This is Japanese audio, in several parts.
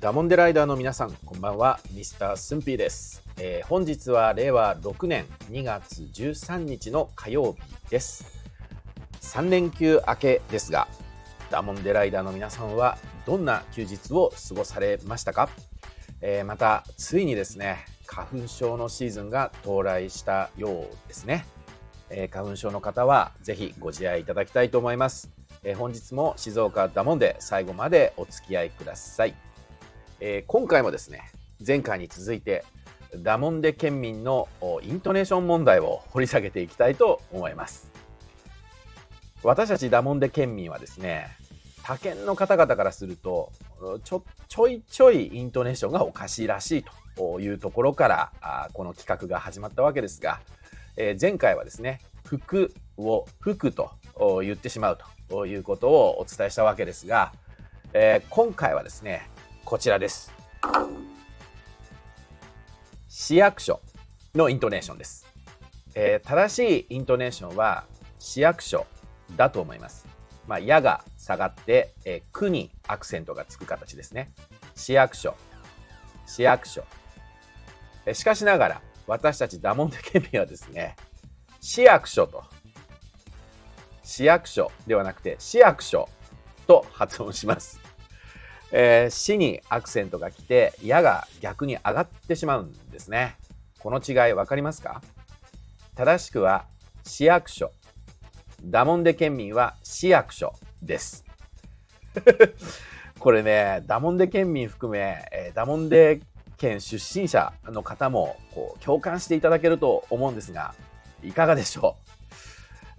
ダモンデライダーの皆さん、こんばんは、ミスタースンピーです、えー、本日は令和6年2月13日の火曜日です。3連休明けですが、ダモンデライダーの皆さんはどんな休日を過ごされましたか、えー、また、ついにですね、花粉症のシーズンが到来したようですね。えー、花粉症の方はぜひご自愛いただきたいと思います。えー、本日も静岡ダモンで最後までお付き合いください。えー、今回もですね前回に続いてダモンデ県民のイントネーション問題を掘り下げていきたいと思います。私たちダモンデ県民はですね他県の方々からするとちょちょいちょいイントネーションがおかしいらしいというところからあこの企画が始まったわけですが、えー、前回はですね服を服と言ってしまうということをお伝えしたわけですが、えー、今回はですねこちらです。市役所のイントネーションです。えー、正しいイントネーションは市役所だと思います。まあ、やが下がって、えー、くにアクセントがつく形ですね。市役所、市役所。えー、しかしながら、私たちダモンデ県民はですね、市役所と、市役所ではなくて市役所と発音します。えー、死にアクセントが来て、矢が逆に上がってしまうんですね。この違い分かりますか？正しくは市役所。ダモンデ県民は市役所です。これね、ダモンデ県民含め、えー、ダモンデ県出身者の方もこう共感していただけると思うんですが、いかがでしょう？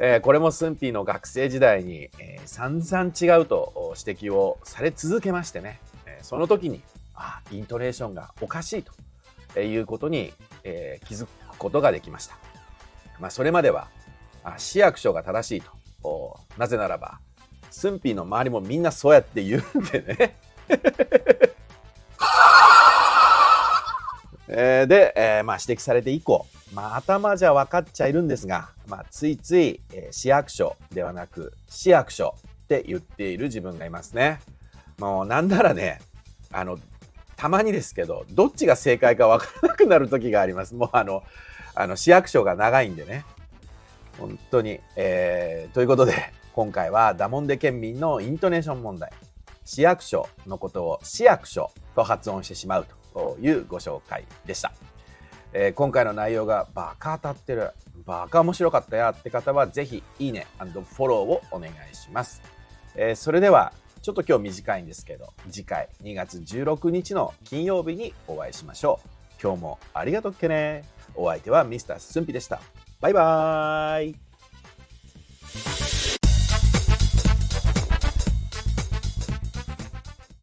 えー、これもスンピーの学生時代に、えー、散々違うと指摘をされ続けましてね、えー、その時に、あ、イントネーションがおかしいということに、え、気づくことができました。まあ、それまでは、あ市役所が正しいと。なぜならば、スンピーの周りもみんなそうやって言うんでね。えー、で、えー、まあ指摘されて以降、まあ、頭じゃ分かっちゃいるんですが、まあ、ついつい、えー、市役所ではなく市役所って言っている自分がいますね。もうなんならね、あの、たまにですけど、どっちが正解か分からなくなる時があります。もうあの、あの市役所が長いんでね。本当に。えー、ということで、今回はダモンデ県民のイントネーション問題。市役所のことを市役所と発音してしまうとというご紹介でした。えー、今回の内容がバカ当たってる、バカ面白かったやって方はぜひいいねフォローをお願いします。えー、それではちょっと今日短いんですけど次回2月16日の金曜日にお会いしましょう。今日もありがとっけね。お相手はミスタースンピでした。バイバーイ。